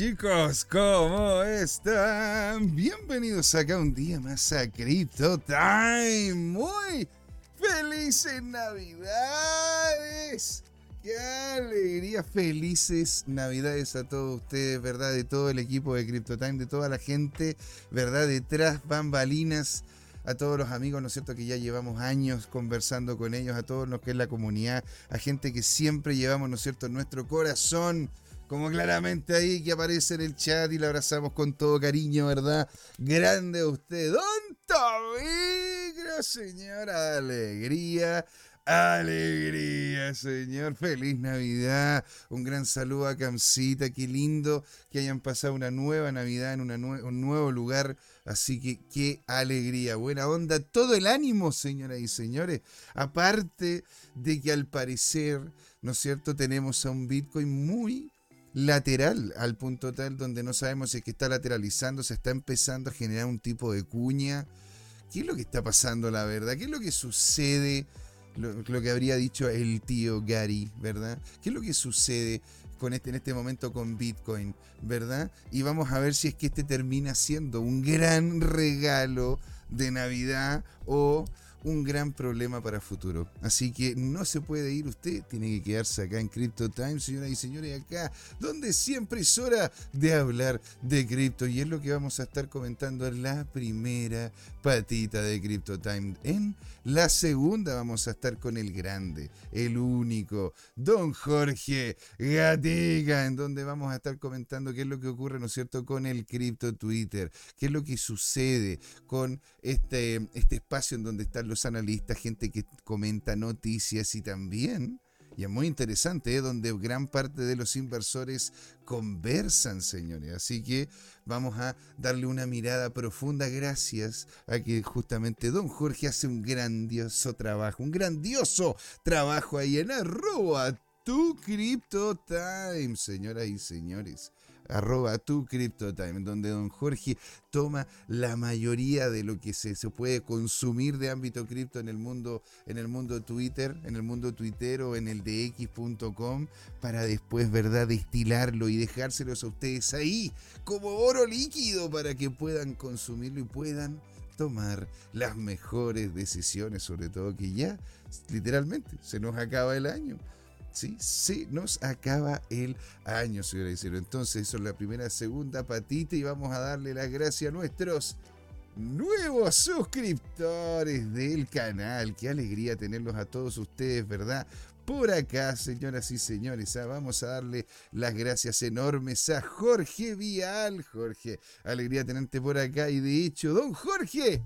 chicos, ¿cómo están? Bienvenidos acá un día más a Crypto Time. Muy felices Navidades. Qué alegría, felices Navidades a todos ustedes, ¿verdad? De todo el equipo de Crypto Time, de toda la gente, ¿verdad? Detrás bambalinas a todos los amigos, ¿no es cierto?, que ya llevamos años conversando con ellos, a todos los que es la comunidad, a gente que siempre llevamos, ¿no es cierto?, nuestro corazón como claramente ahí que aparece en el chat y le abrazamos con todo cariño, ¿verdad? Grande usted, Don Tomigro, señora, alegría. Alegría, señor. Feliz Navidad. Un gran saludo a Camcita. Qué lindo que hayan pasado una nueva Navidad en un nuevo lugar. Así que qué alegría. Buena onda. Todo el ánimo, señoras y señores. Aparte de que al parecer, ¿no es cierto? Tenemos a un Bitcoin muy, lateral al punto tal donde no sabemos si es que está lateralizando, se está empezando a generar un tipo de cuña. ¿Qué es lo que está pasando, la verdad? ¿Qué es lo que sucede? Lo, que habría dicho el tío Gary, ¿verdad? ¿Qué es lo que sucede con este, en este momento con Bitcoin, ¿verdad? Y vamos a ver si es que este termina siendo un gran regalo de Navidad o un gran problema para futuro. Así que no se puede ir usted, tiene que quedarse acá en Crypto Time, señoras y señores, acá, donde siempre es hora de hablar de cripto. Y es lo que vamos a estar comentando en la primera patita de Crypto Time. En la segunda vamos a estar con el grande, el único, don Jorge Gatica, en donde vamos a estar comentando qué es lo que ocurre, ¿no es cierto?, con el cripto Twitter, qué es lo que sucede con este, este espacio en donde están los analistas, gente que comenta noticias y también, y es muy interesante, ¿eh? donde gran parte de los inversores conversan, señores. Así que vamos a darle una mirada profunda gracias a que justamente don Jorge hace un grandioso trabajo, un grandioso trabajo ahí en arroba tu Crypto Time, señoras y señores arroba tu CryptoTime, donde don Jorge toma la mayoría de lo que se, se puede consumir de ámbito cripto en el mundo, en el mundo Twitter, en el mundo tuitero, en el de x.com, para después, ¿verdad?, destilarlo y dejárselos a ustedes ahí como oro líquido para que puedan consumirlo y puedan tomar las mejores decisiones, sobre todo que ya literalmente se nos acaba el año. ¿Sí? Se nos acaba el año, señora y Entonces, eso es la primera, segunda patita y vamos a darle las gracias a nuestros nuevos suscriptores del canal. Qué alegría tenerlos a todos ustedes, ¿verdad? Por acá, señoras y señores, ¿ah? vamos a darle las gracias enormes a Jorge Vial. Jorge, alegría tenerte por acá. Y de hecho, don Jorge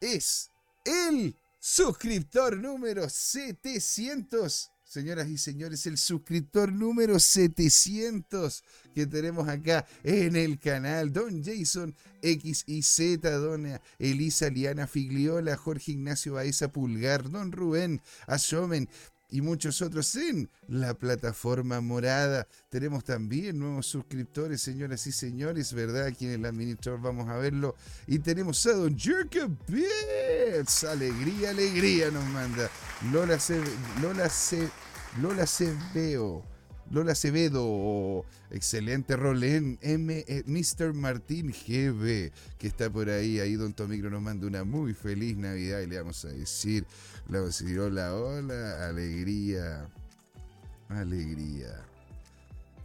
es el suscriptor número 700 señoras y señores, el suscriptor número 700 que tenemos acá en el canal. Don Jason X y Z, Dona Elisa Liana Figliola, Jorge Ignacio Baeza Pulgar, Don Rubén Asomen, y muchos otros en la plataforma morada. Tenemos también nuevos suscriptores, señoras y señores, ¿verdad? Aquí en el administrador vamos a verlo. Y tenemos a Don Jerka Bits. Alegría, alegría nos manda. Lola se, Lola se, Lola se veo. Lola Acevedo, excelente rol en M, eh, Mr. Martín GB, que está por ahí. Ahí Don Tomicro nos manda una muy feliz Navidad y le vamos a decir, le vamos a decir hola, hola, alegría, alegría.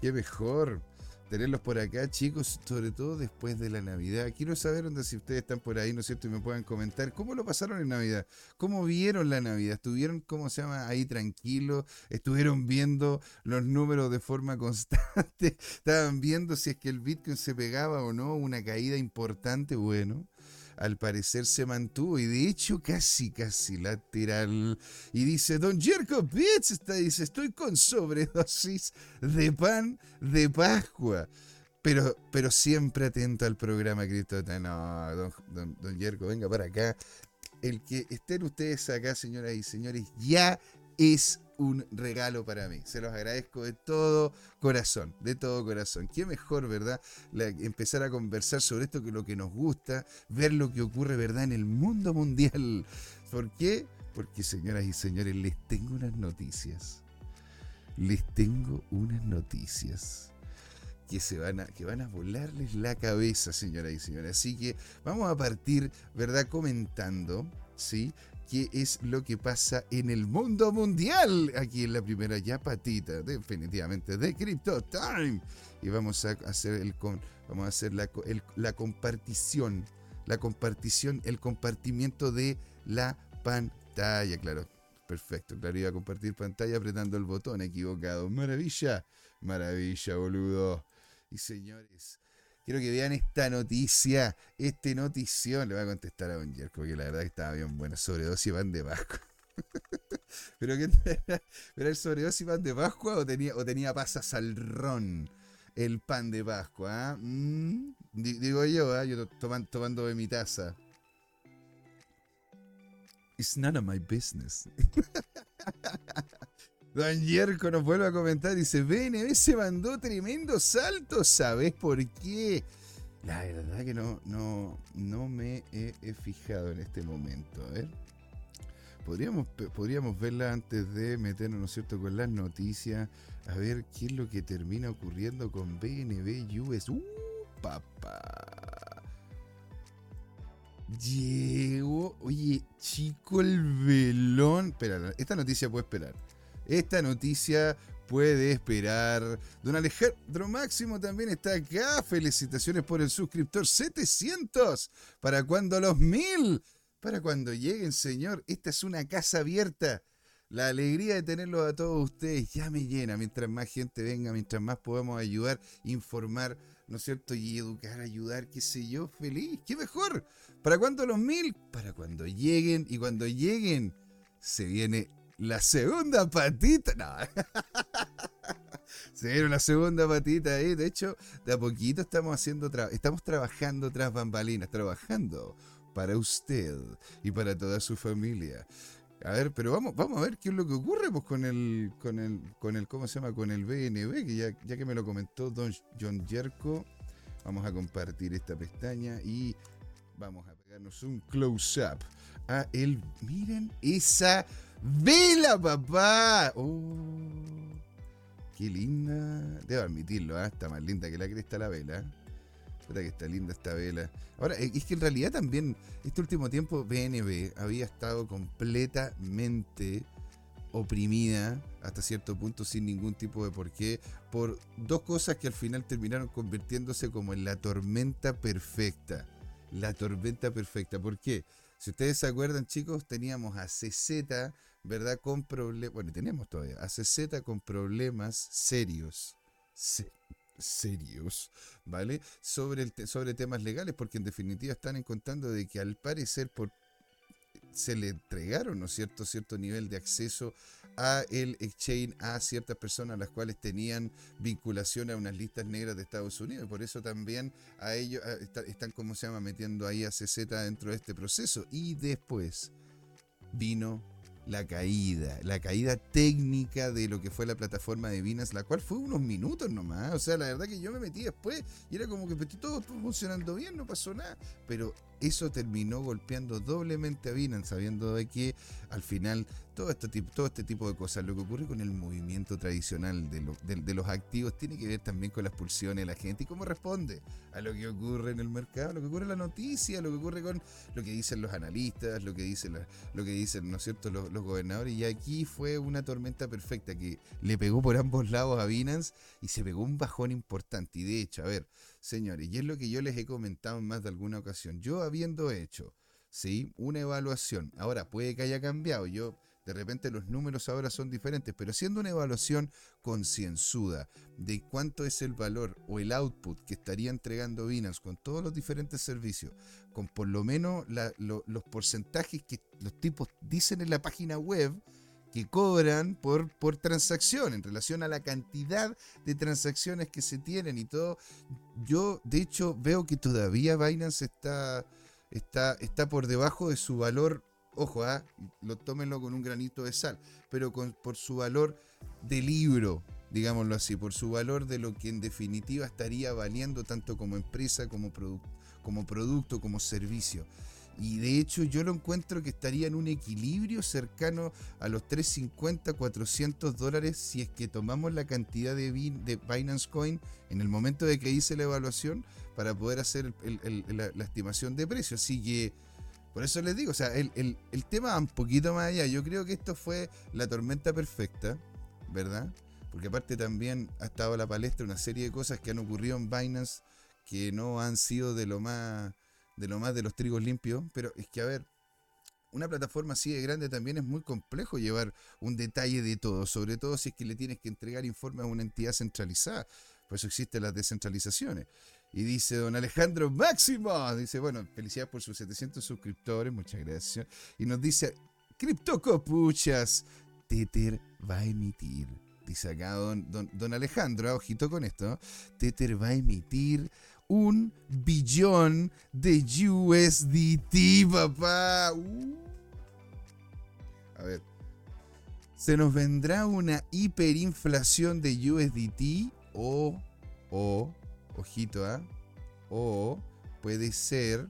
Qué mejor tenerlos por acá, chicos, sobre todo después de la Navidad. Quiero saber dónde si ustedes están por ahí, ¿no es cierto? Y me puedan comentar cómo lo pasaron en Navidad, cómo vieron la Navidad, estuvieron, ¿cómo se llama? Ahí tranquilos, estuvieron viendo los números de forma constante, estaban viendo si es que el Bitcoin se pegaba o no, una caída importante, bueno al parecer se mantuvo y de hecho casi, casi lateral. Y dice, Don Jerko Pitts está, dice, estoy con sobredosis de pan de Pascua. Pero, pero siempre atento al programa Cristo. No, don, don, don Jerko, venga para acá. El que estén ustedes acá, señoras y señores, ya es un regalo para mí. Se los agradezco de todo corazón, de todo corazón. Qué mejor, ¿verdad? empezar a conversar sobre esto que lo que nos gusta, ver lo que ocurre, ¿verdad? En el mundo mundial. ¿Por qué? Porque, señoras y señores, les tengo unas noticias. Les tengo unas noticias que se van a, que van a volarles la cabeza, señoras y señores. Así que vamos a partir, ¿verdad? Comentando, ¿sí? Qué es lo que pasa en el mundo mundial. Aquí en la primera ya patita, definitivamente, de Crypto Time. Y vamos a hacer el vamos a hacer la, la compartición. La compartición, el compartimiento de la pantalla, claro. Perfecto, claro, iba a compartir pantalla apretando el botón equivocado. Maravilla, maravilla, boludo. Y señores, quiero que vean esta noticia, este notición. Le voy a contestar a Don Jerko, porque la verdad que estaba bien buena. Sobredosis pan de Pascua. ¿Pero qué? ¿Era el sobredosis pan de Pascua o tenía, o tenía pasas al ron? El pan de Pascua, mm, digo yo, ¿ah? yo tomando, tomando de mi taza. It's none of my business. Don Yerko nos vuelve a comentar, dice, BNB se mandó tremendo salto, ¿sabes por qué? La verdad que no, no, no me he, fijado en este momento. A ver. Podríamos, podríamos verla antes de meternos, ¿no es cierto?, con las noticias. A ver qué es lo que termina ocurriendo con BNB US. ¡Uh, papá! Llegó, oye, chico, el velón. Espera, esta noticia puede esperar. Esta noticia puede esperar. Don Alejandro Máximo también está acá. Felicitaciones por el suscriptor 700. ¿Para cuando los 1000? Para cuando lleguen, señor. Esta es una casa abierta. La alegría de tenerlos a todos ustedes ya me llena. Mientras más gente venga, mientras más podamos ayudar, informar, ¿no es cierto? Y educar, ayudar, qué sé yo, feliz. ¿Qué mejor? ¿Para cuándo los mil? Para cuando lleguen. Y cuando lleguen, se viene la segunda patita. No. Se viene una segunda patita ahí. De hecho, de a poquito estamos haciendo estamos trabajando tras bambalinas, trabajando para usted y para toda su familia. A ver, pero vamos, vamos a ver qué es lo que ocurre pues, con el, con el, con el, ¿cómo se llama? Con el BNB, que ya, ya que me lo comentó Don John Jerko, vamos a compartir esta pestaña y vamos a pegarnos un close-up a el, miren esa ¡Vela, papá! ¡Oh! ¡Qué linda! Debo admitirlo, ¿eh? está más linda que la cresta la vela. Espera que está linda esta vela. Ahora, eh, es que en realidad también, este último tiempo, BNB había estado completamente oprimida hasta cierto punto sin ningún tipo de porqué por dos cosas que al final terminaron convirtiéndose como en la tormenta perfecta. La tormenta perfecta. ¿Por qué? Si ustedes se acuerdan, chicos, teníamos a CZ ¿verdad? Con problemas, bueno, tenemos todavía a CZ con problemas serios, serios, ¿vale? Sobre, sobre temas legales, porque en definitiva están encontrando de que al parecer por, se le entregaron, ¿no cierto?, cierto nivel de acceso a el exchange a ciertas personas las cuales tenían vinculación a unas listas negras de Estados Unidos. Y por eso también a ellos están, como se llama, metiendo ahí a CZ dentro de este proceso. Y después vino la caída, la caída técnica de lo que fue la plataforma de Binance, la cual fue unos minutos nomás. O sea, la verdad que yo me metí después y era como que todo funcionando bien, no pasó nada. Pero eso terminó golpeando doblemente a Binance, sabiendo de que al final todo este, tipo, todo este tipo de cosas, lo que ocurre con el movimiento tradicional de, los activos, tiene que ver también con las pulsiones de la gente y cómo responde a lo que ocurre en el mercado, lo que ocurre en la noticia, lo que ocurre con lo que dicen los analistas, lo que dicen, lo que dicen ¿no es cierto?, los, gobernadores. Y aquí fue una tormenta perfecta que le pegó por ambos lados a Binance y se pegó un bajón importante. Y de hecho, a ver, señores, y es lo que yo les he comentado en más de alguna ocasión, yo habiendo hecho, ¿sí? Una evaluación, ahora puede que haya cambiado, yo de repente los números ahora son diferentes, pero haciendo una evaluación concienzuda de cuánto es el valor o el output que estaría entregando Binance con todos los diferentes servicios, con por lo menos los porcentajes que los tipos dicen en la página web, que cobran por, por transacción en relación a la cantidad de transacciones que se tienen y todo. Yo, de hecho, veo que todavía Binance está, está, está por debajo de su valor. Ojo, ¿ah? lo tómenlo con un granito de sal, pero con, por su valor de libro, digámoslo así, por su valor de lo que en definitiva estaría valiendo tanto como empresa, como, como producto, como servicio. Y de hecho yo lo encuentro que estaría en un equilibrio cercano a los 350, 400 dólares si es que tomamos la cantidad de, de Binance Coin en el momento de que hice la evaluación para poder hacer la, estimación de precio. Así que por eso les digo, o sea, el, el tema un poquito más allá. Yo creo que esto fue la tormenta perfecta, ¿verdad? Porque aparte también ha estado a la palestra una serie de cosas que han ocurrido en Binance que no han sido de lo más de lo más de los trigos limpios, pero es que a ver, una plataforma así de grande también es muy complejo llevar un detalle de todo, sobre todo si es que le tienes que entregar informes a una entidad centralizada. Por eso existen las descentralizaciones. Y dice don Alejandro Máximo, dice, bueno, felicidades por sus 700 suscriptores, muchas gracias. Y nos dice, Criptocopuchas, Tether va a emitir dice acá don, don, Alejandro, ah, ojito con esto, Tether va a emitir un billón de USDT, papá. Uh. A ver. ¿Se nos vendrá una hiperinflación de USDT? O, o, ojito, ¿ah? O puede ser,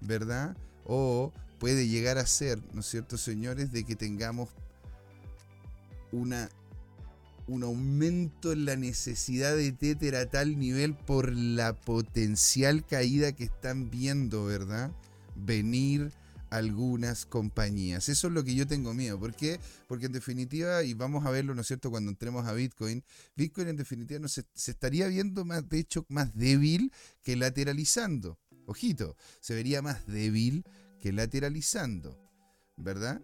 ¿verdad? O puede llegar a ser, ¿no es cierto, señores? De que tengamos una un aumento en la necesidad de Tether a tal nivel por la potencial caída que están viendo, ¿verdad? Venir algunas compañías. Eso es lo que yo tengo miedo. ¿Por qué? Porque en definitiva, y vamos a verlo, ¿no es cierto?, cuando entremos a Bitcoin, Bitcoin en definitiva no se, se estaría viendo más, de hecho, más débil que lateralizando. Ojito, se vería más débil que lateralizando, ¿verdad?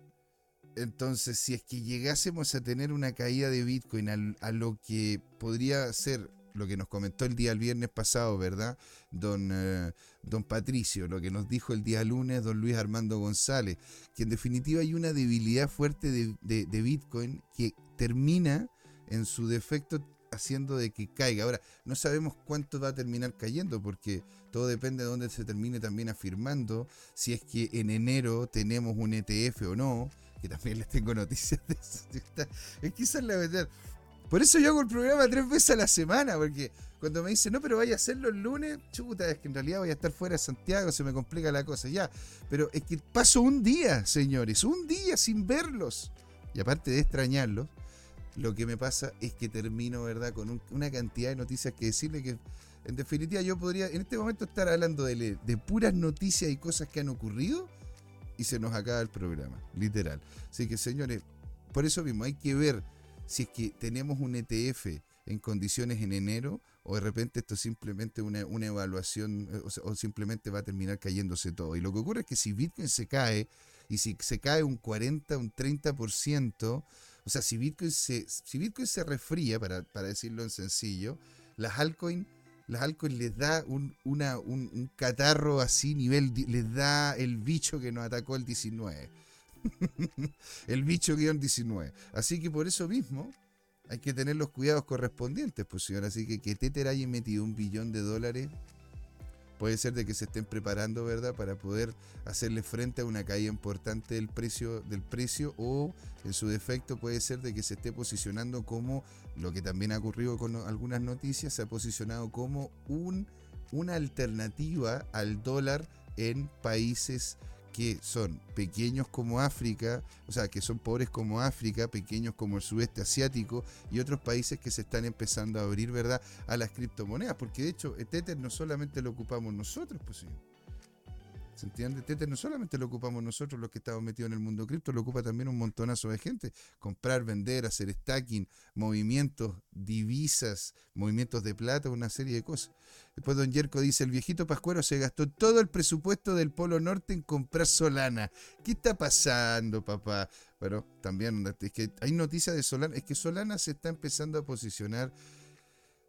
Entonces, si es que llegásemos a tener una caída de Bitcoin a, lo que podría ser lo que nos comentó el día el viernes pasado, ¿verdad? Don, eh, don Patricio, lo que nos dijo el día lunes don Luis Armando González, que en definitiva hay una debilidad fuerte de, Bitcoin que termina en su defecto haciendo de que caiga. Ahora, no sabemos cuánto va a terminar cayendo porque todo depende de dónde se termine también afirmando, si es que en enero tenemos un ETF o no, que también les tengo noticias de eso. Es es la verdad. Por eso yo hago el programa tres veces a la semana, porque cuando me dicen, no, pero vaya a hacerlo el lunes, chuta, es que en realidad voy a estar fuera de Santiago, se me complica la cosa, ya. Pero es que paso un día, señores, un día sin verlos. Y aparte de extrañarlos, lo que me pasa es que termino, ¿verdad?, con una cantidad de noticias que decirle que, en definitiva, yo podría en este momento estar hablando de, de puras noticias y cosas que han ocurrido y se nos acaba el programa, literal. Así que señores, por eso mismo hay que ver si es que tenemos un ETF en condiciones en enero o de repente esto es simplemente una, evaluación eh, o, simplemente va a terminar cayéndose todo. Y lo que ocurre es que si Bitcoin se cae y si se cae un 40, un 30%, o sea, si Bitcoin se, si Bitcoin se refría, para, para decirlo en sencillo, las altcoins las altcoins les da un, una, un, catarro así, nivel, les da el bicho que nos atacó el 19. el bicho guion 19. Así que por eso mismo hay que tener los cuidados correspondientes, pues señor. Así que que Tether haya metido un billón de dólares puede ser de que se estén preparando, ¿verdad?, para poder hacerle frente a una caída importante del precio, del precio o en su defecto puede ser de que se esté posicionando como lo que también ha ocurrido con algunas noticias, se ha posicionado como un, una alternativa al dólar en países que son pequeños como África, o sea, que son pobres como África, pequeños como el sudeste asiático y otros países que se están empezando a abrir, ¿verdad?, a las criptomonedas, porque de hecho, Tether no solamente lo ocupamos nosotros, pues sí. ¿Se entiende? Tether no solamente lo ocupamos nosotros los que estamos metidos en el mundo cripto, lo ocupa también un montonazo de gente. Comprar, vender, hacer stacking, movimientos, divisas, movimientos de plata, una serie de cosas. Después don Yerko dice, el viejito Pascuero se gastó todo el presupuesto del Polo Norte en comprar Solana. ¿Qué está pasando, papá? Bueno, también es que hay noticias de Solana, es que Solana se está empezando a posicionar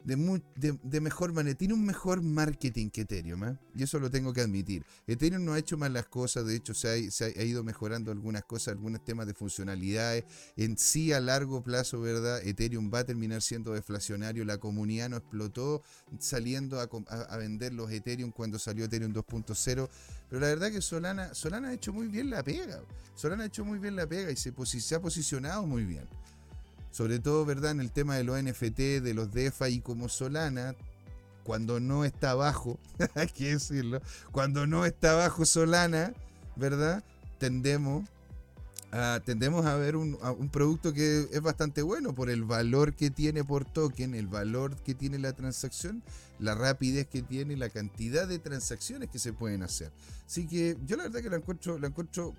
de, mejor manera, tiene un mejor marketing que Ethereum, ¿eh? y eso lo tengo que admitir. Ethereum no ha hecho mal las cosas, de hecho se ha, ido mejorando algunas cosas, algunos temas de funcionalidades. En sí, a largo plazo, ¿verdad? Ethereum va a terminar siendo deflacionario, la comunidad no explotó saliendo a, vender los Ethereum cuando salió Ethereum 2.0, pero la verdad que Solana, Solana ha hecho muy bien la pega, Solana ha hecho muy bien la pega y se, se ha posicionado muy bien sobre todo, ¿verdad? En el tema de los NFT, de los DeFi y como Solana, cuando no está abajo, hay que decirlo, cuando no está abajo Solana, ¿verdad? Tendemos tendemos a ver un, un, producto que es bastante bueno por el valor que tiene por token, el valor que tiene la transacción, la rapidez que tiene, la cantidad de transacciones que se pueden hacer. Así que yo la verdad que la encuentro, la encuentro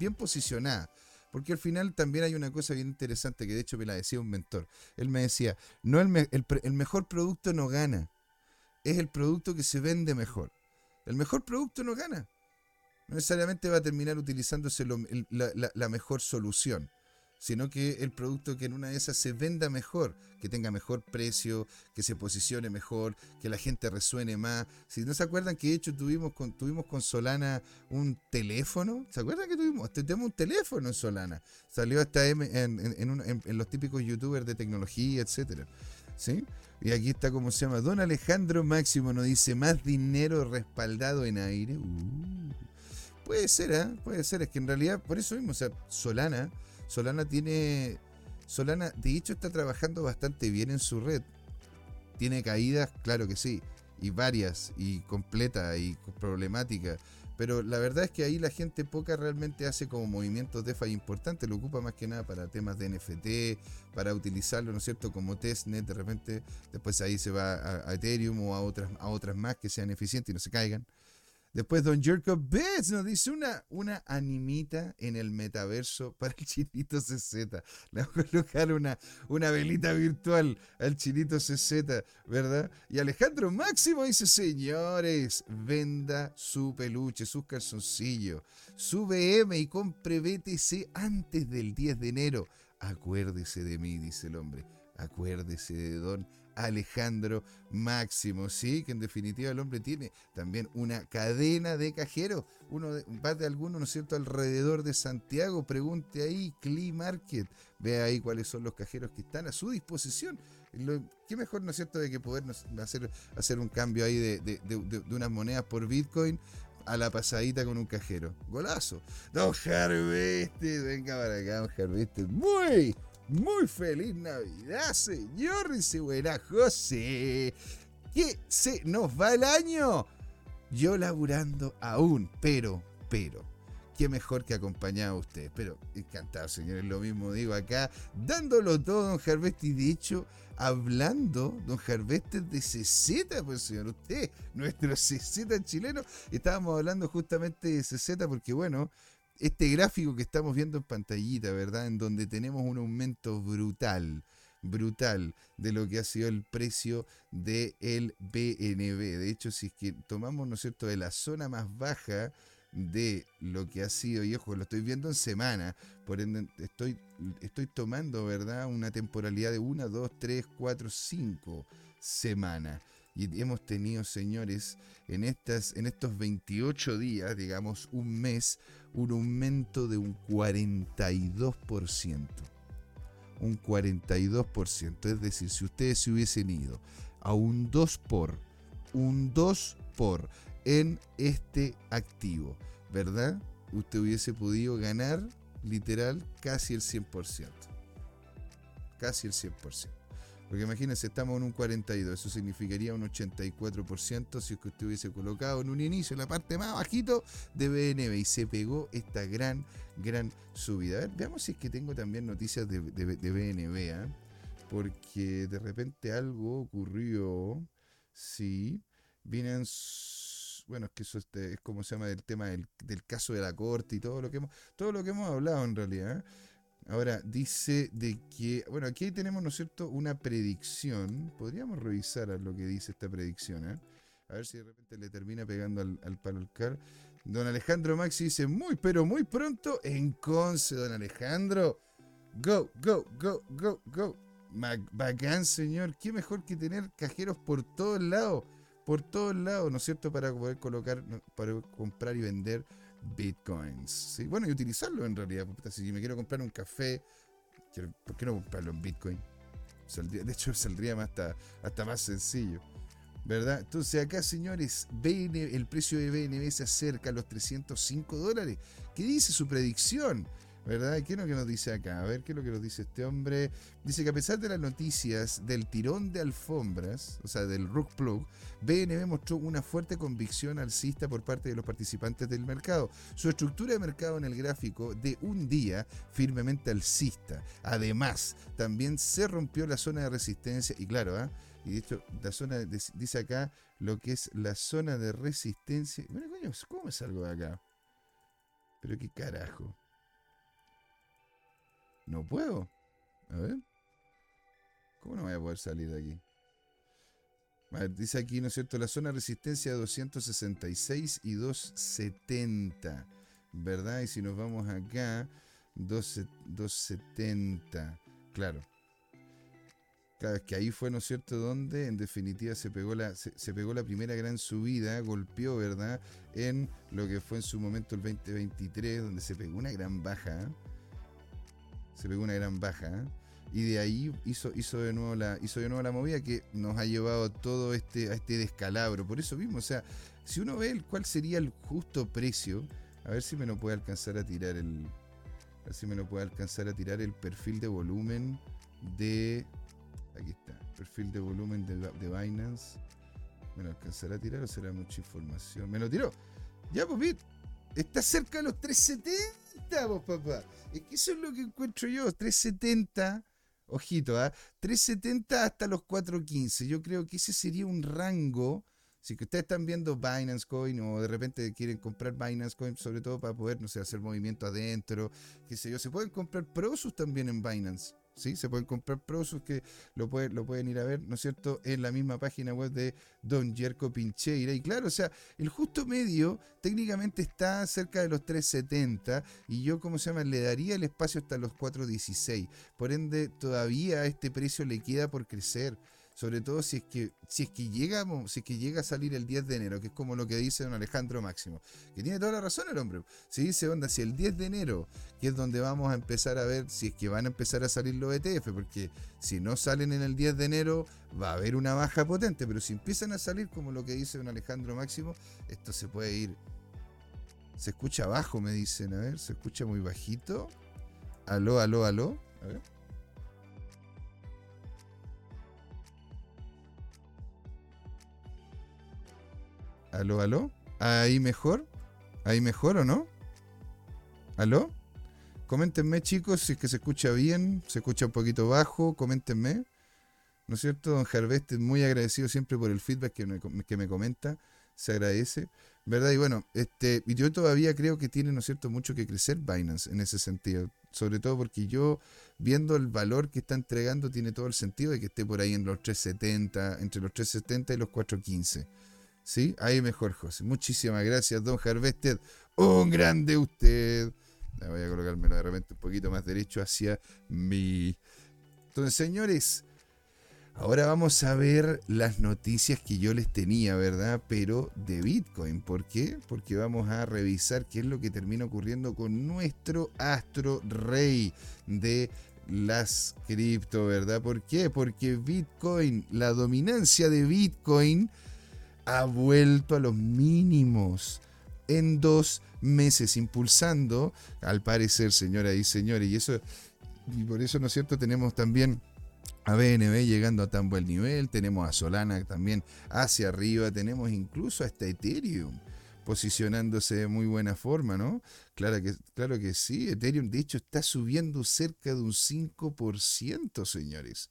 bien posicionada. Porque al final también hay una cosa bien interesante que de hecho me la decía un mentor. Él me decía, no el, el mejor producto no gana, es el producto que se vende mejor. El mejor producto no gana no necesariamente va a terminar utilizándose la, mejor solución, sino que el producto que en una de esas se venda mejor, que tenga mejor precio, que se posicione mejor, que la gente resuene más. Si no se acuerdan que de hecho tuvimos con, tuvimos con Solana un teléfono, ¿se acuerdan que tuvimos? Tenemos un teléfono en Solana. Salió hasta en, en, los típicos youtubers de tecnología, etcétera. ¿Sí? Y aquí está como se llama. Don Alejandro Máximo nos dice más dinero respaldado en aire. Uh. Puede ser, ¿eh? Puede ser. Es que en realidad, por eso mismo, o sea, Solana, Solana tiene. Solana, de hecho, está trabajando bastante bien en su red. Tiene caídas, claro que sí. Y varias, y completa, y problemáticas. Pero la verdad es que ahí la gente poca realmente hace como movimientos DeFi importantes. Lo ocupa más que nada para temas de NFT, para utilizarlo, ¿no es cierto?, como testnet. De repente, después ahí se va a Ethereum o a otras, a otras más que sean eficientes y no se caigan. Después Don Jerko Betts nos dice una, una animita en el metaverso para el chinito CZ. Le vamos a colocar una, una velita virtual al chinito CZ, ¿verdad? Y Alejandro Máximo dice, señores, venda su peluche, sus calzoncillos, su BM y compre BTC antes del 10 de enero. Acuérdese de mí, dice el hombre. Acuérdese de Don Alejandro Máximo, sí, que en definitiva el hombre tiene también una cadena de cajeros, uno de, va de alguno, ¿no es cierto?, alrededor de Santiago, pregunte ahí, Cli Market, ve ahí cuáles son los cajeros que están a su disposición. qué mejor, ¿no es cierto?, de que poder hacer, hacer un cambio ahí de, de unas monedas por Bitcoin a la pasadita con un cajero. Golazo. Don Harveste, venga para acá, don Harveste. Muy muy feliz Navidad, señor. Dice buena José. ¿Qué se nos va el año? Yo laburando aún, pero, pero. Qué mejor que acompañado a usted. Pero encantado, señores. Lo mismo digo acá, dándolo todo, don Harveste. Y de hecho, hablando, don Harveste, de CZ, pues señor, usted, nuestro CZ chileno. Estábamos hablando justamente de CZ porque, bueno, este gráfico que estamos viendo en pantallita, ¿verdad? En donde tenemos un aumento brutal, brutal de lo que ha sido el precio del el BNB. De hecho, si es que tomamos, ¿no es cierto?, de la zona más baja de lo que ha sido, y ojo, lo estoy viendo en semana, por ende estoy, estoy tomando, ¿verdad?, una temporalidad de 1, 2, 3, 4, 5 semanas. Y hemos tenido, señores, en, estas, en estos 28 días, digamos un mes, un aumento de un 42%. Un 42%. Es decir, si ustedes se hubiesen ido a un 2 por, un 2 por en este activo, ¿verdad? Usted hubiese podido ganar literal casi el 100%. Casi el 100%. Porque imagínense, estamos en un 42, eso significaría un 84% si es que usted hubiese colocado en un inicio, en la parte más bajito de BNB y se pegó esta gran, gran subida. A ver, veamos si es que tengo también noticias de, BNB, ¿ah? porque de repente algo ocurrió, sí, vienen bueno, es que eso este, es como se llama el tema del, del, caso de la corte y todo lo que hemos, todo lo que hemos hablado en realidad. ¿eh? Ahora, dice de que, bueno, aquí tenemos, ¿no es cierto?, una predicción. Podríamos revisar lo que dice esta predicción, ¿eh? A ver si de repente le termina pegando al, al palo al car. Don Alejandro Maxi dice, muy, pero muy pronto en Conce, don Alejandro. Go, go, go, go, go. Bacán, señor. Qué mejor que tener cajeros por todos lados. Por todos lados, ¿no es cierto? Para poder colocar, para comprar y vender bitcoins. ¿sí? Bueno, y utilizarlo en realidad. Si me quiero comprar un café, ¿por qué no comprarlo en bitcoin? de hecho, saldría más hasta, hasta más sencillo. ¿Verdad? Entonces acá, señores, el precio de BNB se acerca a los 305 dólares. ¿Qué dice su predicción? ¿Verdad? ¿Qué es lo que nos dice acá? A ver, ¿qué es lo que nos dice este hombre? Dice que a pesar de las noticias del tirón de alfombras, o sea, del rug plug, BNB mostró una fuerte convicción alcista por parte de los participantes del mercado. Su estructura de mercado en el gráfico de un día firmemente alcista. Además, también se rompió la zona de resistencia, y claro, ¿ah? Y de hecho, la zona, dice acá lo que es la zona de resistencia. Bueno, coño, ¿cómo me salgo de acá? Pero qué carajo. No puedo. A ver. ¿Cómo no voy a poder salir de aquí? dice aquí, ¿no es cierto? La zona de resistencia 266 y 270. ¿Verdad? Y si nos vamos acá, 270. Claro. Claro, que ahí fue, ¿no es cierto?, donde en definitiva se pegó la, se, pegó la primera gran subida, golpeó, ¿verdad?, en lo que fue en su momento el 2023, donde se pegó una gran baja. Se pegó una gran baja. ¿eh? Y de ahí hizo, hizo, de nuevo la, hizo de nuevo la movida que nos ha llevado todo este, a este descalabro. Por eso mismo, o sea, si uno ve cuál sería el justo precio, a ver si me lo puede alcanzar a tirar el. A ver si me lo puede alcanzar a tirar el perfil de volumen de Aquí está. Perfil de volumen de, Binance. ¿Me lo alcanzará a tirar o será mucha información? Me lo tiró. Ya, pues, Está cerca de los 370, vos, papá. Es que eso es lo que encuentro yo. 370. Ojito, ¿ah? 370 hasta los 415. Yo creo que ese sería un rango. Si que ustedes están viendo Binance Coin o de repente quieren comprar Binance Coin, sobre todo para poder, no sé, hacer movimiento adentro, qué sé yo, se pueden comprar Prosus también en Binance. Se pueden comprar Prosus que lo, lo pueden ir a ver, ¿no es cierto?, en la misma página web de Don Jerko Pincheira. Y claro, o sea, el justo medio técnicamente está cerca de los 370 y yo, ¿cómo se llama?, le daría el espacio hasta los 416. Por ende, todavía este precio le queda por crecer sobre todo si es que si es que llega si es que llega a salir el 10 de enero, que es como lo que dice don Alejandro Máximo, que tiene toda la razón el hombre. Si dice onda, si el 10 de enero, que es donde vamos a empezar a ver si es que van a empezar a salir los ETF, porque si no salen en el 10 de enero va a haber una baja potente, pero si empiezan a salir como lo que dice don Alejandro Máximo, esto se puede ir se escucha bajo, me dicen, a ver, se escucha muy bajito. Aló, aló, aló. A ver. Aló, aló. ¿Ahí mejor? ¿Ahí mejor o no? ¿Aló? Coméntenme, chicos, si es que se escucha bien, se escucha un poquito bajo, coméntenme. ¿No es cierto? Don Harvest muy agradecido siempre por el feedback que me, que me comenta. Se agradece. ¿Verdad? Y bueno, este, yo todavía creo que tiene, ¿no es cierto?, mucho que crecer Binance en ese sentido. Sobre todo porque yo, viendo el valor que está entregando, tiene todo el sentido de que esté por ahí en los 370, entre los 370 y los 415. ¿Sí? Ahí mejor, José. Muchísimas gracias, don Harvested. Un grande usted. Voy a colocármelo de repente un poquito más derecho hacia mí. Entonces, señores, ahora vamos a ver las noticias que yo les tenía, ¿verdad? Pero de Bitcoin. ¿Por qué? Porque vamos a revisar qué es lo que termina ocurriendo con nuestro astro rey de las cripto, ¿verdad? ¿Por qué? Porque Bitcoin, la dominancia de Bitcoin ha vuelto a los mínimos en dos meses, impulsando, al parecer, señoras y señores, y eso, y por eso, ¿no es cierto?, tenemos también a BNB llegando a tan buen nivel, tenemos a Solana también hacia arriba, tenemos incluso hasta Ethereum posicionándose de muy buena forma, ¿no? Claro que, claro que sí, Ethereum de hecho está subiendo cerca de un 5%, señores.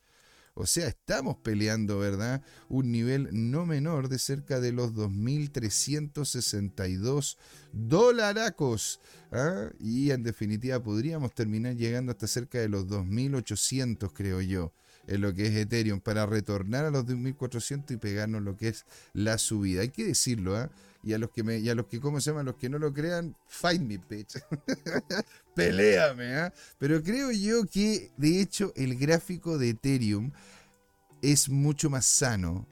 O sea, estamos peleando, ¿verdad? Un nivel no menor de cerca de los 2.362 dolaracos. ¿ah? Y en definitiva podríamos terminar llegando hasta cerca de los 2.800, creo yo en lo que es Ethereum para retornar a los 2.400 y pegarnos lo que es la subida. Hay que decirlo, ¿ah? Y a los que me, y a los que, ¿cómo se llama? Los que no lo crean, find me, bitch. Peléame, ¿ah? Pero creo yo que, de hecho, el gráfico de Ethereum es mucho más sano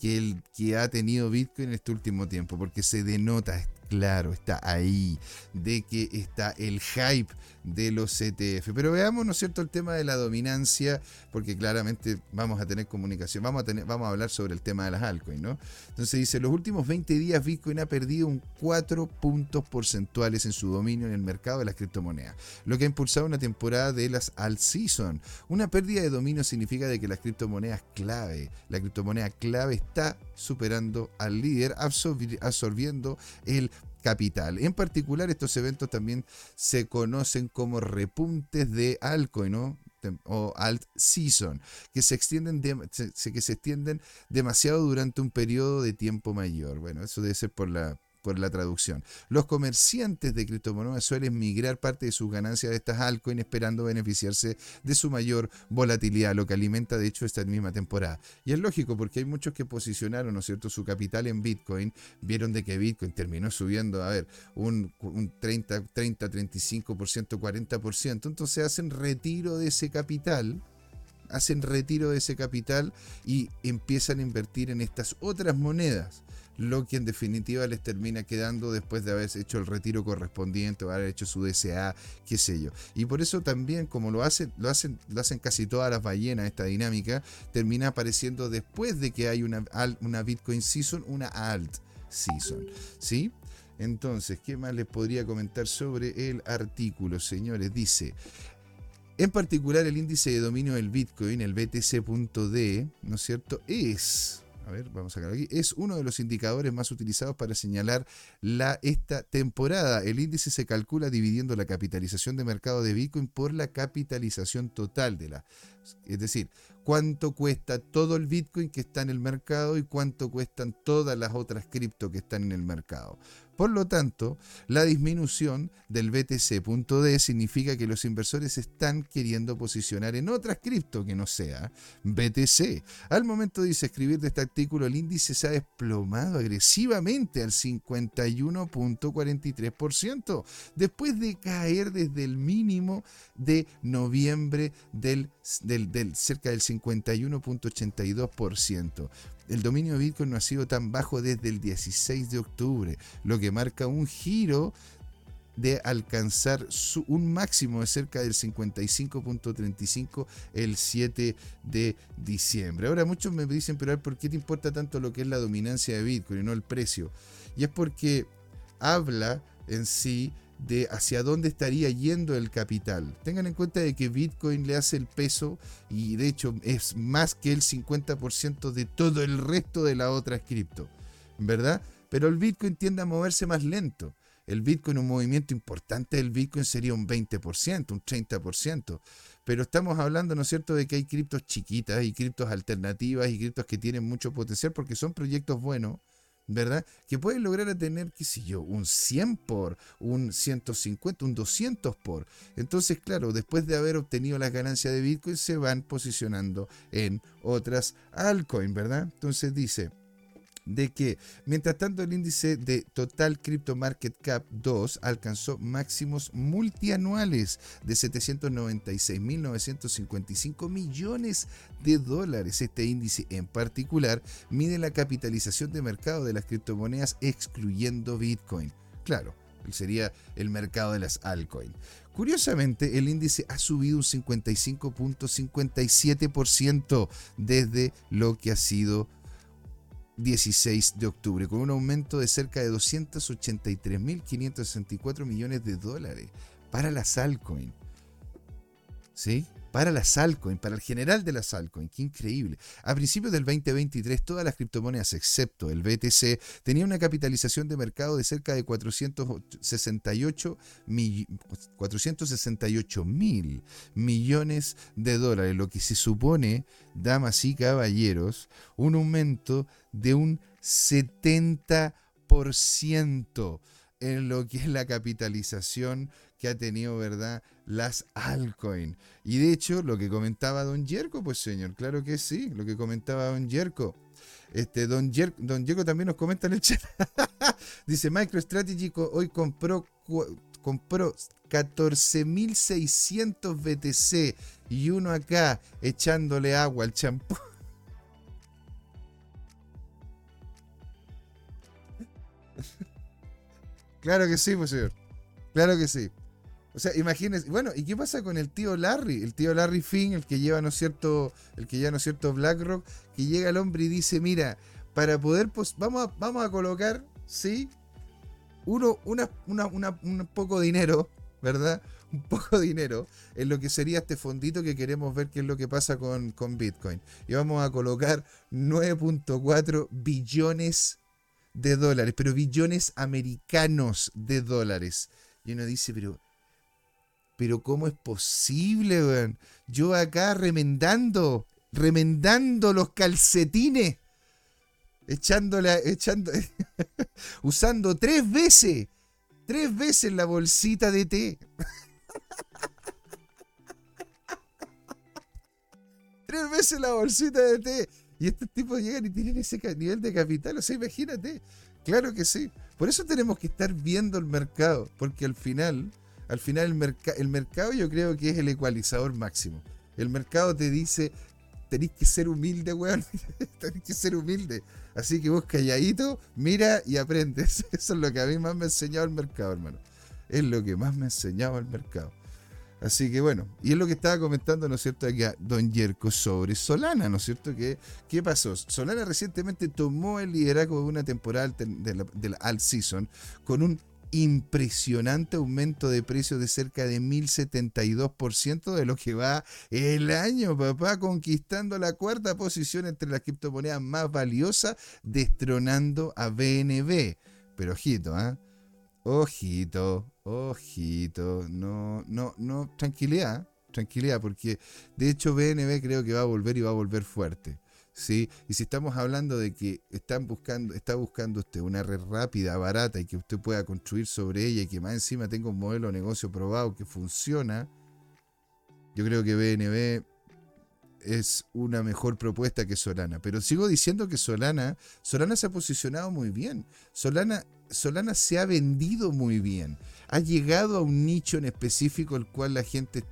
que el que ha tenido Bitcoin en este último tiempo, porque se denota claro, está ahí, de que está el hype de los ETF. Pero veamos, ¿no es cierto?, el tema de la dominancia, porque claramente vamos a tener comunicación, vamos a, tener, vamos a hablar sobre el tema de las altcoins, ¿no? Entonces dice, los últimos 20 días Bitcoin ha perdido un 4 puntos porcentuales en su dominio en el mercado de las criptomonedas, lo que ha impulsado una temporada de las alt season. Una pérdida de dominio significa de que las criptomonedas clave, la criptomoneda clave está superando al líder, absorbiendo el capital. En particular, estos eventos también se conocen como repuntes de altcoin, o alt season, que se extienden que se extienden demasiado durante un periodo de tiempo mayor. Bueno, eso debe ser por la por la traducción. Los comerciantes de criptomonedas suelen migrar parte de sus ganancias de estas altcoins esperando beneficiarse de su mayor volatilidad, lo que alimenta de hecho esta misma temporada. Y es lógico porque hay muchos que posicionaron, ¿no es cierto?, su capital en Bitcoin, vieron de que Bitcoin terminó subiendo, a ver, un, un 30, 30, 35%, 40%, entonces hacen retiro de ese capital hacen retiro de ese capital y empiezan a invertir en estas otras monedas lo que en definitiva les termina quedando después de haber hecho el retiro correspondiente haber hecho su DSA, qué sé yo. Y por eso también, como lo hacen, lo hacen, lo hacen casi todas las ballenas, esta dinámica, termina apareciendo después de que hay una, una Bitcoin Season, una Alt Season. ¿Sí? Entonces, ¿qué más les podría comentar sobre el artículo, señores? Dice, en particular el índice de dominio del Bitcoin, el BTC.D, ¿no es cierto? Es a ver, vamos a sacar aquí, es uno de los indicadores más utilizados para señalar la, esta temporada. El índice se calcula dividiendo la capitalización de mercado de Bitcoin por la capitalización total de la. Es decir, cuánto cuesta todo el Bitcoin que está en el mercado y cuánto cuestan todas las otras cripto que están en el mercado. Por lo tanto, la disminución del BTC.D significa que los inversores están queriendo posicionar en otras cripto que no sea BTC. Al momento de escribir de este artículo, el índice se ha desplomado agresivamente al 51.43%, después de caer desde el mínimo de noviembre del, del cerca del 51.82% el dominio de Bitcoin no ha sido tan bajo desde el 16 de octubre, lo que marca un giro de alcanzar un máximo de cerca del 55.35 el 7 de diciembre. Ahora muchos me dicen, pero ¿por qué te importa tanto lo que es la dominancia de Bitcoin y no el precio? Y es porque habla en sí de hacia dónde estaría yendo el capital. Tengan en cuenta de que Bitcoin le hace el peso y de hecho es más que el 50% de todo el resto de la otra cripto, ¿verdad? Pero el Bitcoin tiende a moverse más lento. El Bitcoin, un movimiento importante del Bitcoin sería un 20%, un 30%. Pero estamos hablando, ¿no es cierto?, de que hay criptos chiquitas y criptos alternativas y criptos que tienen mucho potencial porque son proyectos buenos ¿verdad? Que pueden lograr tener, qué sé yo, un 100 por, un 150, un 200 por. Entonces, claro, después de haber obtenido las ganancias de Bitcoin, se van posicionando en otras altcoins, ¿verdad? Entonces dice, de que, mientras tanto, el índice de Total Crypto Market Cap 2 alcanzó máximos multianuales de 796.955 millones de dólares. Este índice en particular mide la capitalización de mercado de las criptomonedas excluyendo Bitcoin. Claro, sería el mercado de las altcoins. Curiosamente, el índice ha subido un 55.57% desde lo que ha sido 16 de octubre, con un aumento de cerca de 283.564 millones de dólares para la Salcoin. ¿Sí? Para la Salcoin, para el general de la Salcoin. Qué increíble. A principios del 2023, todas las criptomonedas, excepto el BTC, tenían una capitalización de mercado de cerca de 468 mil, 468 mil millones de dólares, lo que se supone, damas y caballeros, un aumento de un 70% en lo que es la capitalización que ha tenido, ¿verdad? Las altcoins. Y de hecho, lo que comentaba Don Yerko, pues señor, claro que sí, lo que comentaba Don Yerko. Este, Don, Yerko, Don Yerko también nos comenta en el chat. Dice, MicroStrategy hoy compró, compró 14.600 BTC y uno acá echándole agua al champú. Claro que sí, pues señor. Claro que sí. O sea, imagínense, bueno, ¿y qué pasa con el tío Larry? El tío Larry Finn, el que lleva, ¿no es cierto? El que lleva, ¿no es cierto? BlackRock, que llega el hombre y dice, mira, para poder, pues, vamos a, vamos a colocar, ¿sí? Uno, una, un poco de dinero, ¿verdad? Un poco de dinero en lo que sería este fondito que queremos ver qué es lo que pasa con, con Bitcoin. Y vamos a colocar 9.4 billones de dólares, pero billones americanos de dólares. Y uno dice, pero pero ¿cómo es posible, weón? Yo acá remendando, remendando los calcetines, echándola, echando, usando tres veces, tres veces la bolsita de té. tres veces la bolsita de té. Y estos tipos llegan y tienen ese nivel de capital. O sea, imagínate. Claro que sí. Por eso tenemos que estar viendo el mercado. Porque al final al final el, el mercado yo creo que es el ecualizador máximo. El mercado te dice, tenéis que ser humilde, weón. tenéis que ser humilde. Así que vos calladito, mira y aprendes. Eso es lo que a mí más me ha enseñado el mercado, hermano. Es lo que más me ha enseñado el mercado. Así que bueno, y es lo que estaba comentando, ¿no es cierto?, aquí a Don Yerko sobre Solana, ¿no es cierto? ¿Qué, ¿Qué pasó? Solana recientemente tomó el liderazgo de una temporada de la, de la All Season con un impresionante aumento de precios de cerca de 1072% de lo que va el año, papá, conquistando la cuarta posición entre las criptomonedas más valiosas, destronando a BNB. Pero ojito, ¿ah? Ojito, ojito, no, no, no, tranquilidad, tranquilidad, porque de hecho BNB creo que va a volver y va a volver fuerte. ¿Sí? Y si estamos hablando de que están buscando, está buscando usted una red rápida, barata y que usted pueda construir sobre ella y que más encima tenga un modelo de negocio probado que funciona, yo creo que BNB es una mejor propuesta que Solana. Pero sigo diciendo que Solana, Solana se ha posicionado muy bien. Solana, Solana se ha vendido muy bien ha llegado a un nicho en específico el cual la gente,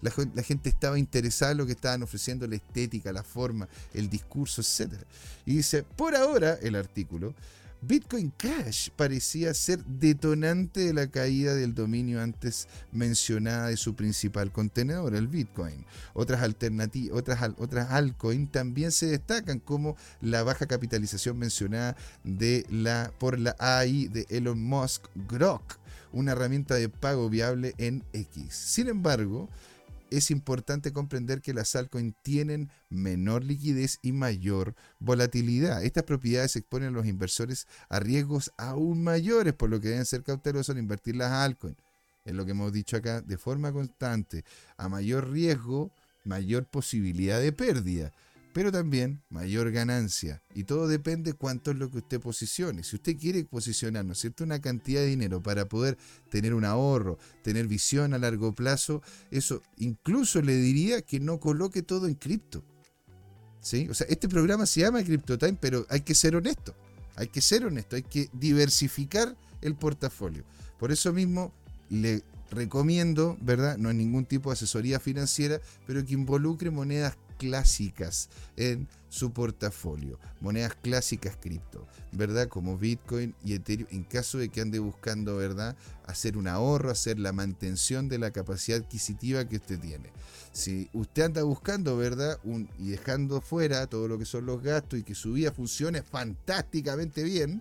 la, gente estaba interesada en lo que estaban ofreciendo, la estética, la forma, el discurso, etc. Y dice, por ahora, el artículo, Bitcoin Cash parecía ser detonante de la caída del dominio antes mencionada de su principal contenedor, el Bitcoin. Otras alternativas, otras, otras altcoins también se destacan como la baja capitalización mencionada de la, por la AI de Elon Musk, Grok, una herramienta de pago viable en X. Sin embargo, es importante comprender que las altcoins tienen menor liquidez y mayor volatilidad. Estas propiedades exponen a los inversores a riesgos aún mayores, por lo que deben ser cautelosos al invertir las altcoins. Es lo que hemos dicho acá de forma constante. A mayor riesgo, mayor posibilidad de pérdida pero también mayor ganancia. Y todo depende cuánto es lo que usted posicione. Si usted quiere posicionar, ¿no es cierto?, una cantidad de dinero para poder tener un ahorro, tener visión a largo plazo, eso incluso le diría que no coloque todo en cripto. ¿Sí? O sea, este programa se llama CryptoTime, pero hay que ser honesto. Hay que ser honesto, hay que diversificar el portafolio. Por eso mismo le recomiendo, ¿verdad? No hay ningún tipo de asesoría financiera, pero que involucre monedas clásicas en su portafolio, monedas clásicas cripto, ¿verdad? Como Bitcoin y Ethereum, en caso de que ande buscando, ¿verdad? Hacer un ahorro, hacer la mantención de la capacidad adquisitiva que usted tiene. Si usted anda buscando, ¿verdad? Y dejando fuera todo lo que son los gastos y que su vida funcione fantásticamente bien,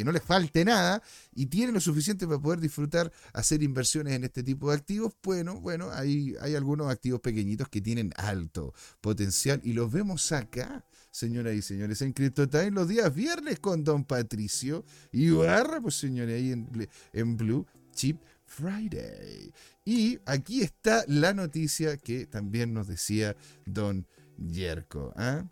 que no les falte nada y tienen lo suficiente para poder disfrutar, hacer inversiones en este tipo de activos, bueno, bueno, hay, hay algunos activos pequeñitos que tienen alto potencial y los vemos acá, señoras y señores, en CryptoTime los días viernes con Don Patricio y barra, pues señores, ahí en, en Blue Chip Friday. Y aquí está la noticia que también nos decía Don Yerko. ¿ah?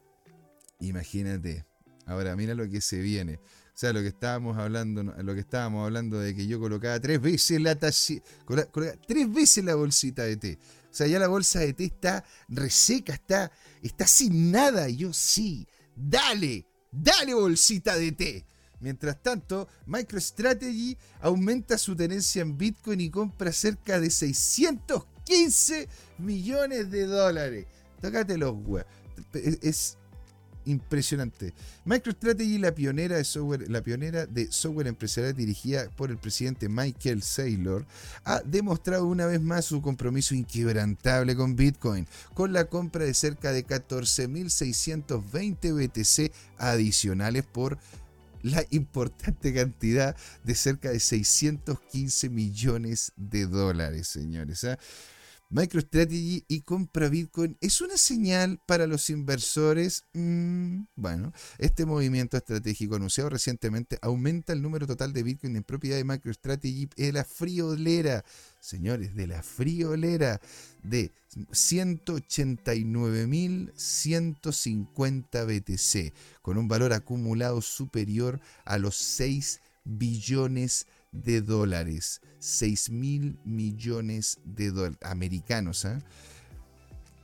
Imagínate. Ahora mira lo que se viene. O sea, lo que estábamos hablando, lo que estábamos hablando de que yo colocaba tres veces la tres veces la bolsita de té. O sea, ya la bolsa de té está reseca, está, está sin nada. Yo sí, dale, dale bolsita de té. Mientras tanto, MicroStrategy aumenta su tenencia en Bitcoin y compra cerca de 615 millones de dólares. Tócate los huevos. Es, impresionante. MicroStrategy, la pionera de software, la pionera de software empresarial dirigida por el presidente Michael Saylor, ha demostrado una vez más su compromiso inquebrantable con Bitcoin, con la compra de cerca de 14.620 BTC adicionales por la importante cantidad de cerca de 615 millones de dólares, señores. ¿ah? MicroStrategy y compra Bitcoin es una señal para los inversores. Mm, bueno, este movimiento estratégico anunciado recientemente aumenta el número total de Bitcoin en propiedad de MicroStrategy de la friolera, señores, de la friolera de 189.150 BTC, con un valor acumulado superior a los 6 billones de de dólares, 6 mil millones de dólares americanos. ¿ah?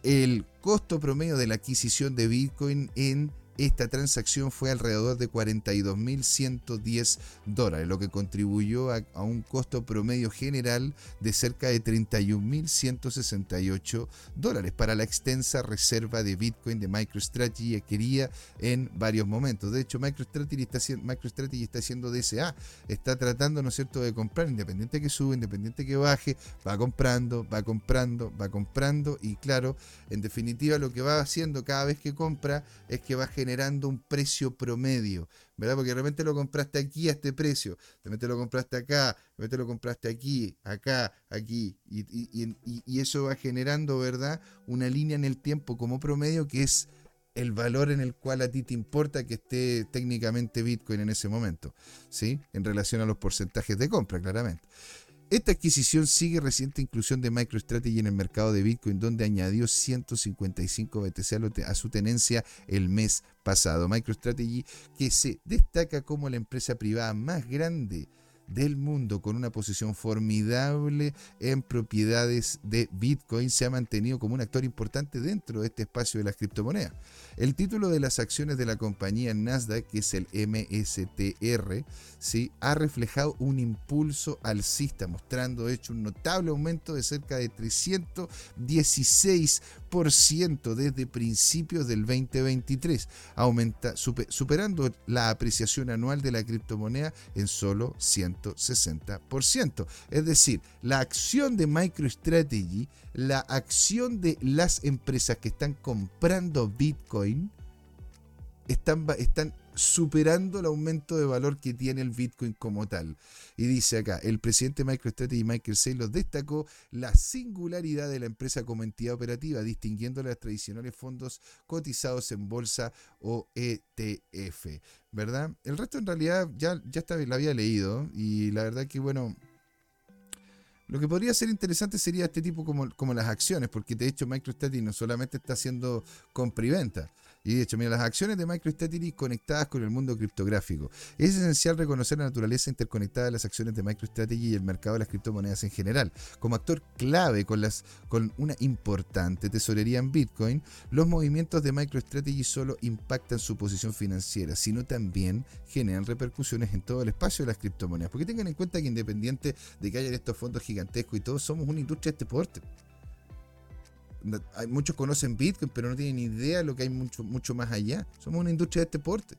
El costo promedio de la adquisición de Bitcoin en esta transacción fue alrededor de 42.110 dólares, lo que contribuyó a, un costo promedio general de cerca de 31.168 dólares para la extensa reserva de Bitcoin de MicroStrategy adquirida en varios momentos. De hecho, MicroStrategy está, MicroStrategy está haciendo DSA, está tratando, ¿no es cierto?, de comprar, independiente que sube, independiente que baje, va comprando, va comprando, va comprando y claro, en definitiva lo que va haciendo cada vez que compra es que va a generando un precio promedio, ¿verdad? Porque de repente lo compraste aquí a este precio, de lo compraste acá, de repente lo compraste aquí, acá, aquí, y, eso va generando, ¿verdad? Una línea en el tiempo como promedio que es el valor en el cual a ti te importa que esté técnicamente Bitcoin en ese momento, ¿sí? En relación a los porcentajes de compra, claramente. Esta adquisición sigue reciente inclusión de MicroStrategy en el mercado de Bitcoin, donde añadió 155 BTC a su tenencia el mes pasado. MicroStrategy, que se destaca como la empresa privada más grande del mundo con una posición formidable en propiedades de Bitcoin se ha mantenido como un actor importante dentro de este espacio de las criptomonedas. El título de las acciones de la compañía Nasdaq, que es el MSTR, ¿sí? ha reflejado un impulso alcista, mostrando de hecho un notable aumento de cerca de 316% desde principios del 2023, aumenta, superando la apreciación anual de la criptomoneda en solo 160%. Es decir, la acción de MicroStrategy, la acción de las empresas que están comprando Bitcoin, están, están superando el aumento de valor que tiene el Bitcoin como tal. Y dice acá, el presidente de MicroStrategy, Michael Saylor, destacó la singularidad de la empresa como entidad operativa, distinguiendo los tradicionales fondos cotizados en bolsa o ETF, ¿verdad? El resto en realidad ya, ya lo había leído y la verdad que bueno lo que podría ser interesante sería este tipo como, como las acciones, porque de hecho MicroStrategy no solamente está haciendo compra y venta, y de hecho, mira, las acciones de MicroStrategy conectadas con el mundo criptográfico. Es esencial reconocer la naturaleza interconectada de las acciones de MicroStrategy y el mercado de las criptomonedas en general. Como actor clave con, las, con una importante tesorería en Bitcoin, los movimientos de MicroStrategy solo impactan su posición financiera, sino también generan repercusiones en todo el espacio de las criptomonedas. Porque tengan en cuenta que independiente de que haya estos fondos gigantescos y todos somos una industria de este porte hay, muchos conocen Bitcoin, pero no tienen idea de lo que hay mucho, mucho más allá. Somos una industria de este porte.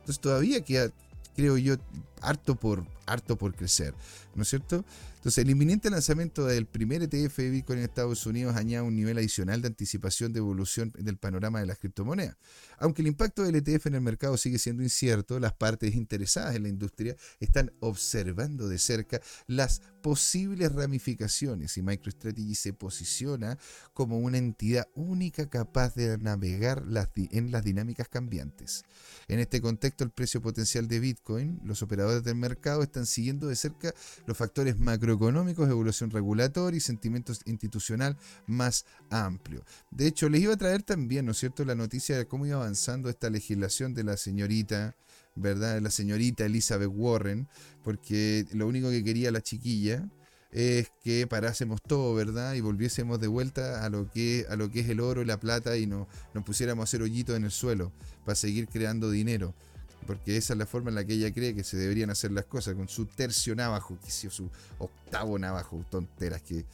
Entonces todavía queda, creo yo, harto por, harto por crecer, ¿no es cierto? Entonces, el inminente lanzamiento del primer ETF de Bitcoin en Estados Unidos añade un nivel adicional de anticipación de evolución del panorama de las criptomonedas. Aunque el impacto del ETF en el mercado sigue siendo incierto, las partes interesadas en la industria están observando de cerca las posibles ramificaciones y MicroStrategy se posiciona como una entidad única capaz de navegar en las dinámicas cambiantes. En este contexto, el precio potencial de Bitcoin, los operadores del mercado están siguiendo de cerca los factores macroeconómicos, evolución regulatoria y sentimiento institucional más amplio. De hecho, les iba a traer también, ¿no es cierto?, la noticia de cómo iba avanzando esta legislación de la señorita, ¿verdad?, la señorita Elizabeth Warren, porque lo único que quería la chiquilla es que parásemos todo, ¿verdad? Y volviésemos de vuelta a lo que, a lo que es el oro y la plata y no, nos pusiéramos a hacer hoyitos en el suelo para seguir creando dinero porque esa es la forma en la que ella cree que se deberían hacer las cosas, con su tercio navajo, que su octavo navajo, tonteras que...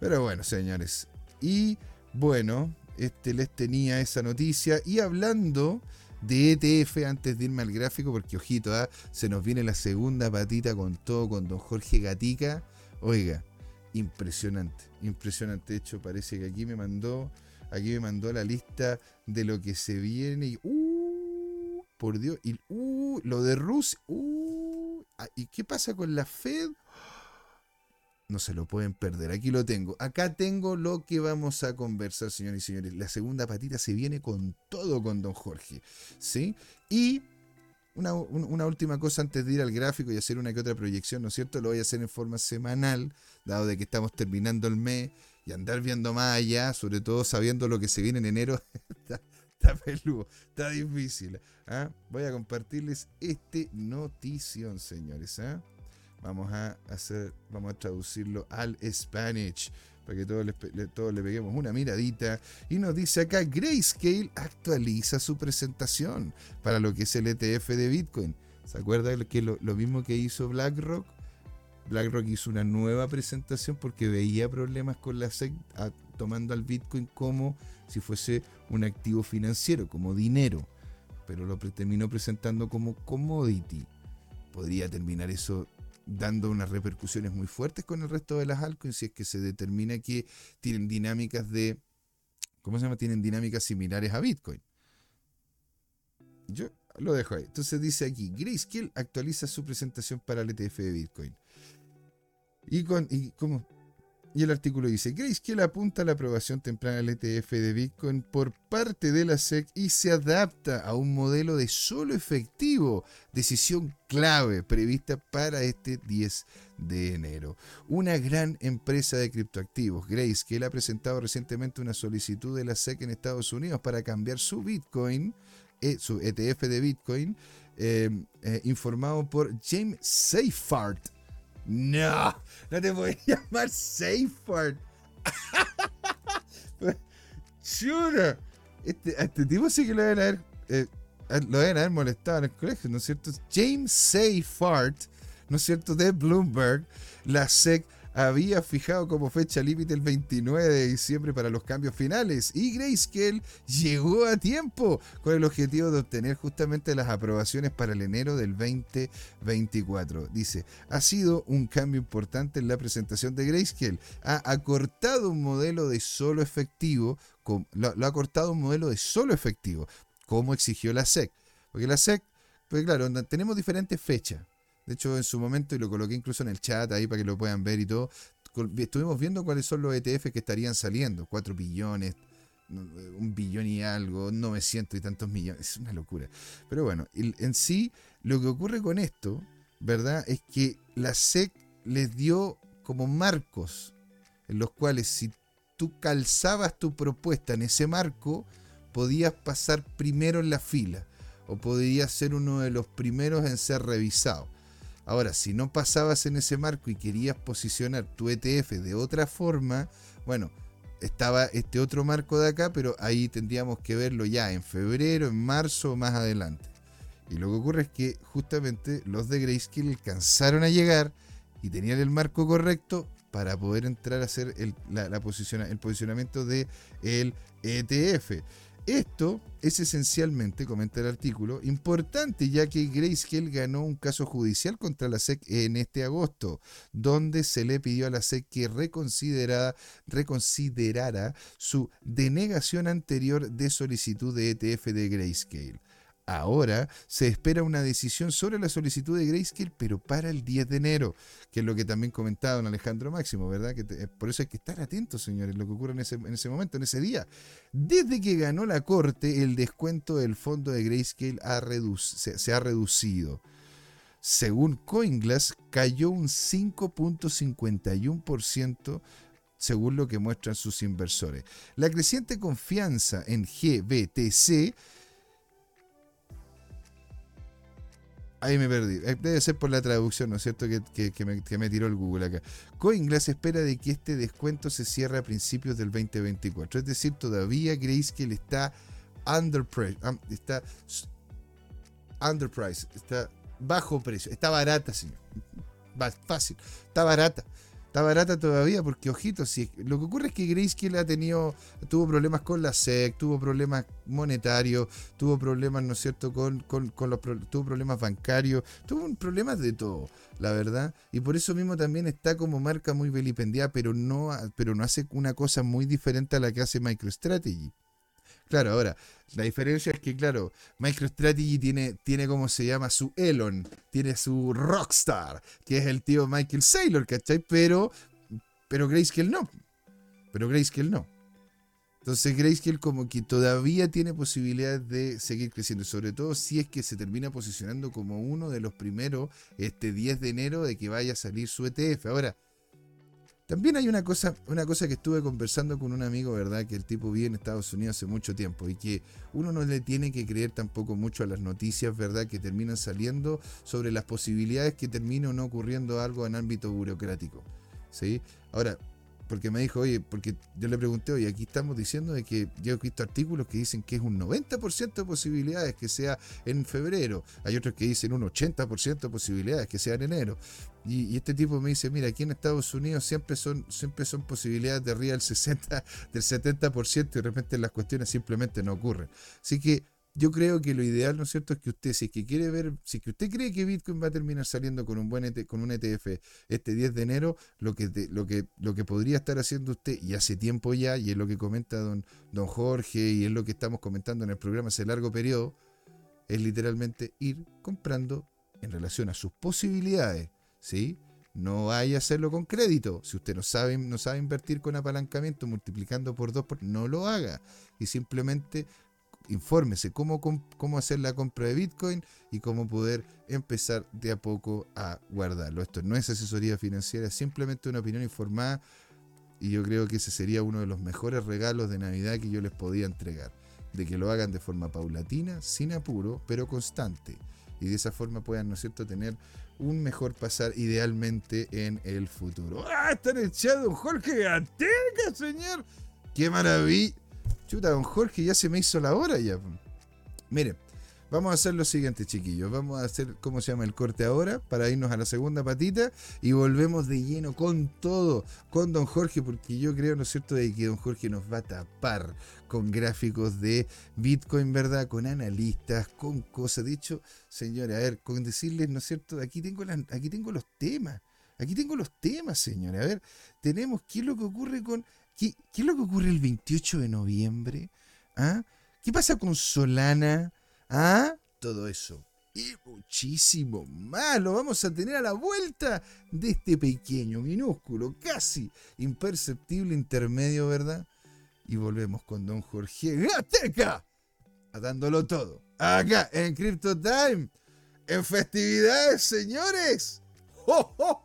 Pero bueno, señores. Y bueno, este, les tenía esa noticia. Y hablando de ETF, antes de irme al gráfico, porque ojito, ¿ah? se nos viene la segunda patita con todo, con don Jorge Gatica. Oiga, impresionante, impresionante. De hecho, parece que aquí me mandó, aquí me mandó la lista de lo que se viene. Y, uh, por Dios, y, uh, lo de Rusia. Uh, ah, ¿Y qué pasa con la Fed? No se lo pueden perder. Aquí lo tengo. Acá tengo lo que vamos a conversar, señores y señores. La segunda patita se viene con todo con don Jorge. ¿Sí? Y una, última cosa antes de ir al gráfico y hacer una que otra proyección, ¿no es cierto? Lo voy a hacer en forma semanal, dado de que estamos terminando el mes y andar viendo más allá, sobre todo sabiendo lo que se viene en enero, peludo, está difícil. ¿ah? Voy a compartirles este notición, señores. ¿ah? Vamos a hacer, vamos a traducirlo al Spanish para que todos le, todos le peguemos una miradita. Y nos dice acá, Grayscale actualiza su presentación para lo que es el ETF de Bitcoin. ¿Se acuerda que lo, mismo que hizo BlackRock? BlackRock hizo una nueva presentación porque veía problemas con la SEC tomando al Bitcoin como si fuese un activo financiero, como dinero, pero lo terminó presentando como commodity. Podría terminar eso dando unas repercusiones muy fuertes con el resto de las altcoins si es que se determina que tienen dinámicas de, ¿cómo se llama? Tienen dinámicas similares a Bitcoin. Yo lo dejo ahí. Entonces dice aquí, Grayscale actualiza su presentación para el ETF de Bitcoin. Y, con, y como y el artículo dice, Grayscale apunta a la aprobación temprana del ETF de Bitcoin por parte de la SEC y se adapta a un modelo de solo efectivo, decisión clave prevista para este 10 de enero. Una gran empresa de criptoactivos, Grayscale, ha presentado recientemente una solicitud de la SEC en Estados Unidos para cambiar su Bitcoin, eh, su ETF de Bitcoin, eh, eh, informado por James Seyfarth no, no te podía llamar Safeguard. Chuta. Este, este tipo sí que lo deben haber, eh, lo deben haber molestado en el colegio, ¿no es cierto? James Seyfarth, ¿no es cierto? De Bloomberg, la SEC había fijado como fecha límite el 29 de diciembre para los cambios finales y Grayscale llegó a tiempo con el objetivo de obtener justamente las aprobaciones para el enero del 2024. Dice, ha sido un cambio importante en la presentación de Grayscale. Ha acortado un modelo de solo efectivo, lo, lo ha acortado un modelo de solo efectivo, como exigió la SEC. Porque la SEC, pues claro, tenemos diferentes fechas. De hecho, en su momento, y lo coloqué incluso en el chat ahí para que lo puedan ver y todo, estuvimos viendo cuáles son los ETF que estarían saliendo. 4 billones, un billón y algo, 900 y tantos millones. Es una locura. Pero bueno, en sí, lo que ocurre con esto, ¿verdad? Es que la SEC les dio como marcos en los cuales si tú calzabas tu propuesta en ese marco, podías pasar primero en la fila o podías ser uno de los primeros en ser revisado. Ahora, si no pasabas en ese marco y querías posicionar tu ETF de otra forma, bueno, estaba este otro marco de acá, pero ahí tendríamos que verlo ya en febrero, en marzo o más adelante. Y lo que ocurre es que justamente los de Grayscale alcanzaron a llegar y tenían el marco correcto para poder entrar a hacer el, el posicionamiento del el ETF. Esto es esencialmente, comenta el artículo, importante ya que Grayscale ganó un caso judicial contra la SEC en este agosto, donde se le pidió a la SEC que reconsiderara, reconsiderara su denegación anterior de solicitud de ETF de Grayscale. Ahora se espera una decisión sobre la solicitud de Grayscale, pero para el 10 de enero, que es lo que también comentaba don Alejandro Máximo, ¿verdad? Que eh, por eso hay que estar atentos, señores, lo que ocurre en ese, en ese momento, en ese día. Desde que ganó la corte, el descuento del fondo de Grayscale se, se ha reducido. Según CoinGlass, cayó un 5.51% según lo que muestran sus inversores. La creciente confianza en GBTC Ahí me perdí. Eh, debe ser por la traducción, ¿no es cierto? Que, me, tiró el Google acá. CoinGlass espera de que este descuento se cierre a principios del 2024. Es decir, todavía Grayscale está under está underpriced, está bajo precio, está barata, señor. Fácil, está barata. Está barata todavía porque, ojito, si, lo que ocurre es que Grayscale ha tenido, tuvo problemas con la SEC, tuvo problemas monetarios, tuvo problemas, ¿no es cierto?, con, con, los, tuvo problemas bancarios, tuvo problemas de todo, la verdad. Y por eso mismo también está como marca muy vilipendiada, pero no, pero no hace una cosa muy diferente a la que hace MicroStrategy. Claro, ahora, la diferencia es que, claro, MicroStrategy tiene, tiene como se llama su Elon, tiene su Rockstar, que es el tío Michael Saylor, ¿cachai? Pero, pero Grayscale no. Pero Grayscale no. Entonces Grayscale como que todavía tiene posibilidades de seguir creciendo, sobre todo si es que se termina posicionando como uno de los primeros este 10 de enero de que vaya a salir su ETF. Ahora, también hay una cosa, una cosa que estuve conversando con un amigo, ¿verdad? Que el tipo vive en Estados Unidos hace mucho tiempo y que uno no le tiene que creer tampoco mucho a las noticias, ¿verdad? Que terminan saliendo sobre las posibilidades que termine o no ocurriendo algo en ámbito burocrático. ¿Sí? Ahora, porque me dijo, oye, porque yo le pregunté, oye, aquí estamos diciendo de que yo he visto artículos que dicen que es un 90% de posibilidades que sea en febrero, hay otros que dicen un 80% de posibilidades que sea en enero. Y, este tipo me dice, mira, aquí en Estados Unidos siempre son, siempre son posibilidades de arriba del 60, del 70% y de repente las cuestiones simplemente no ocurren. Así que yo creo que lo ideal, ¿no es cierto?, es que usted, si es que quiere ver, si que usted cree que Bitcoin va a terminar saliendo con un buen e con un ETF este 10 de enero, lo que, lo que, lo que podría estar haciendo usted, y hace tiempo ya, y es lo que comenta don, don Jorge, y es lo que estamos comentando en el programa hace largo periodo, es literalmente ir comprando en relación a sus posibilidades, ¿sí? No vaya a hacerlo con crédito. Si usted no sabe, no sabe invertir con apalancamiento, multiplicando por dos, no lo haga. Y simplemente infórmese cómo, cómo hacer la compra de Bitcoin y cómo poder empezar de a poco a guardarlo. Esto no es asesoría financiera, es simplemente una opinión informada y yo creo que ese sería uno de los mejores regalos de Navidad que yo les podía entregar. De que lo hagan de forma paulatina, sin apuro, pero constante. Y de esa forma puedan, ¿no es cierto?, tener un mejor pasar idealmente en el futuro. ¡Ah! Están echados don Jorge Gateca, señor. ¡Qué maravilla! Chuta, don Jorge, ya se me hizo la hora ya. Miren, vamos a hacer lo siguiente, chiquillos. Vamos a hacer, ¿cómo se llama? El corte ahora para irnos a la segunda patita y volvemos de lleno con todo, con don Jorge, porque yo creo, ¿no es cierto?, de que don Jorge nos va a tapar con gráficos de Bitcoin, ¿verdad? Con analistas, con cosas. De hecho, señores, a ver, con decirles, ¿no es cierto? Aquí tengo, aquí tengo los temas. Aquí tengo los temas, señores. A ver, tenemos qué es lo que ocurre con ¿Qué, es lo que ocurre el 28 de noviembre? ¿Ah? ¿Qué pasa con Solana? ¿Ah? Todo eso. Y muchísimo más lo vamos a tener a la vuelta de este pequeño, minúsculo, casi imperceptible intermedio, ¿verdad? Y volvemos con don Jorge Gateca, dándolo todo. Acá en Crypto Time, en festividades, señores. ¡Oh, oh,